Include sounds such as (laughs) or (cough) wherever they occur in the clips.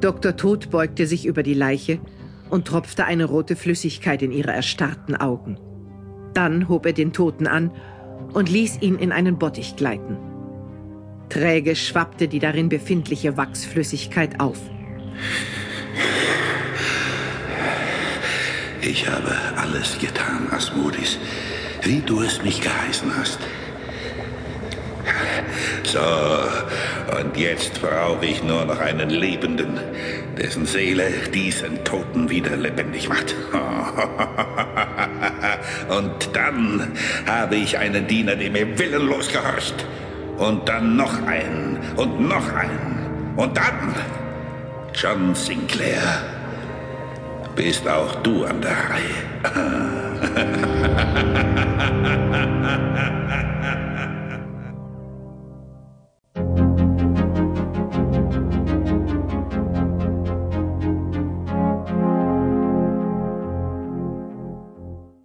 Dr. Tod beugte sich über die Leiche und tropfte eine rote Flüssigkeit in ihre erstarrten Augen. Dann hob er den Toten an und ließ ihn in einen Bottich gleiten. Träge schwappte die darin befindliche Wachsflüssigkeit auf. Ich habe alles getan, Asmodis, wie du es mich geheißen hast. So, und jetzt brauche ich nur noch einen Lebenden, dessen Seele diesen Toten wieder lebendig macht. (laughs) Und dann habe ich einen Diener, der mir willenlos gehorcht. Und dann noch einen und noch einen. Und dann, John Sinclair, bist auch du an der Reihe. (laughs)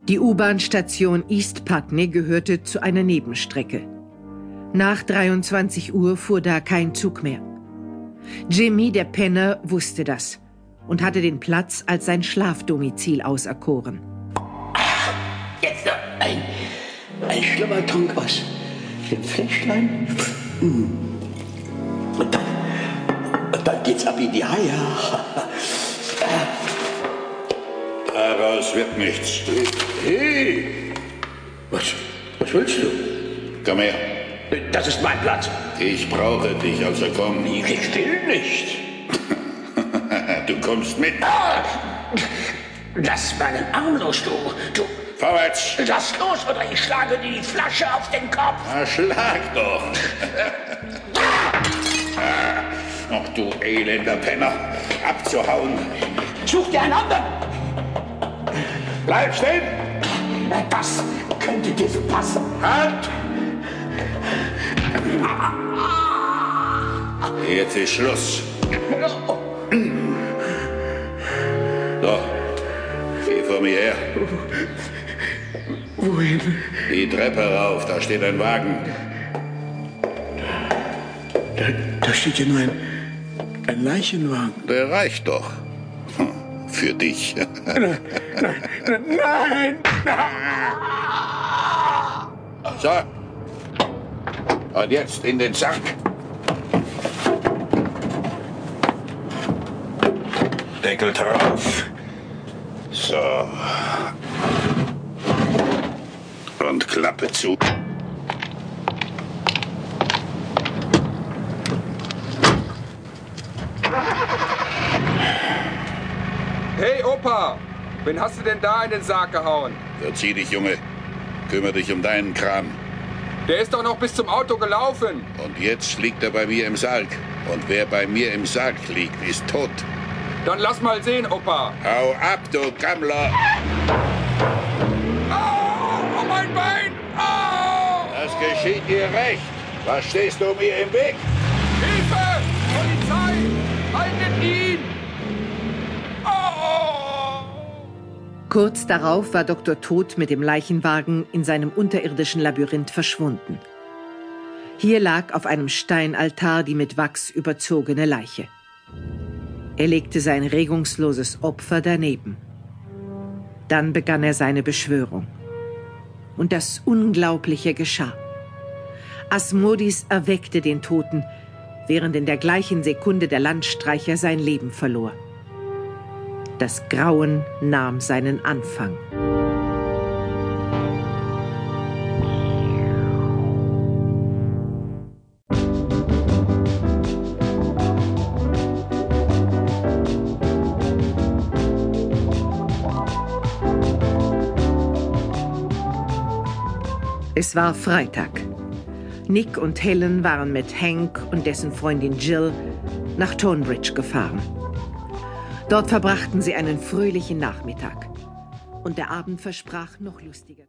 Die U-Bahn-Station East Putney gehörte zu einer Nebenstrecke. Nach 23 Uhr fuhr da kein Zug mehr. Jimmy, der Penner, wusste das und hatte den Platz als sein Schlafdomizil auserkoren. Jetzt noch ein, ein Schlummertrunk aus dem Fläschlein. Und dann, und dann geht's ab in die Haie. (laughs) Daraus wird nichts. Hey, was, was willst du? Komm her. Das ist mein Platz. Ich brauche dich, also komm. Ich will nicht. (laughs) Du kommst mit. Lass meinen Arm los, du. Du. Vorwärts. Lass los oder ich schlage dir die Flasche auf den Kopf. Na, schlag doch. Ach, du elender Penner. Abzuhauen. Such dir einen anderen. Bleib stehen. Das könnte dir so passen. Halt. Jetzt ist Schluss. So, geh vor mir her. Wohin? Die Treppe rauf, da steht ein Wagen. Da, da steht ja nur ein, ein Leichenwagen. Der reicht doch. Hm, Für dich. Nein, nein, So. Und jetzt in den Sack. Deckel drauf. So. Und Klappe zu. Hey Opa, wen hast du denn da in den Sarg gehauen? Verzieh dich, Junge. Kümmere dich um deinen Kram. Der ist doch noch bis zum Auto gelaufen. Und jetzt liegt er bei mir im Sarg. Und wer bei mir im Sarg liegt, ist tot. Dann lass mal sehen, Opa. Hau ab, du Gammler! Au, oh mein Bein! Au! Das geschieht dir recht. Was stehst du mir im Weg? Kurz darauf war Dr. Tod mit dem Leichenwagen in seinem unterirdischen Labyrinth verschwunden. Hier lag auf einem Steinaltar die mit Wachs überzogene Leiche. Er legte sein regungsloses Opfer daneben. Dann begann er seine Beschwörung. Und das Unglaubliche geschah. Asmodis erweckte den Toten, während in der gleichen Sekunde der Landstreicher sein Leben verlor. Das Grauen nahm seinen Anfang. Es war Freitag. Nick und Helen waren mit Hank und dessen Freundin Jill nach Tonbridge gefahren. Dort verbrachten sie einen fröhlichen Nachmittag. Und der Abend versprach noch lustiger.